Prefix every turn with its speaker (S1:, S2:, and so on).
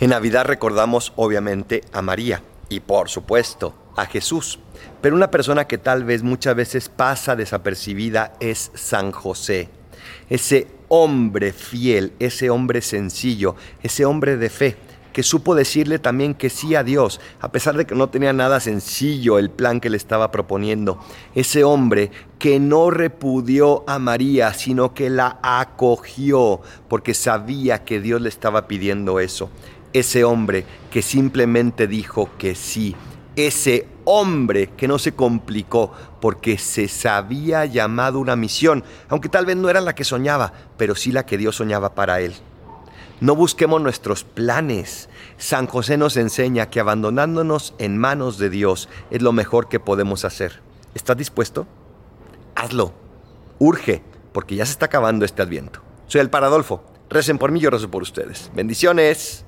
S1: En Navidad recordamos obviamente a María y por supuesto a Jesús. Pero una persona que tal vez muchas veces pasa desapercibida es San José. Ese hombre fiel, ese hombre sencillo, ese hombre de fe que supo decirle también que sí a Dios, a pesar de que no tenía nada sencillo el plan que le estaba proponiendo. Ese hombre que no repudió a María, sino que la acogió porque sabía que Dios le estaba pidiendo eso. Ese hombre que simplemente dijo que sí. Ese hombre que no se complicó porque se sabía llamado una misión, aunque tal vez no era la que soñaba, pero sí la que Dios soñaba para él. No busquemos nuestros planes. San José nos enseña que abandonándonos en manos de Dios es lo mejor que podemos hacer. ¿Estás dispuesto? Hazlo. Urge, porque ya se está acabando este adviento. Soy el Paradolfo. Recen por mí, yo rezo por ustedes. Bendiciones.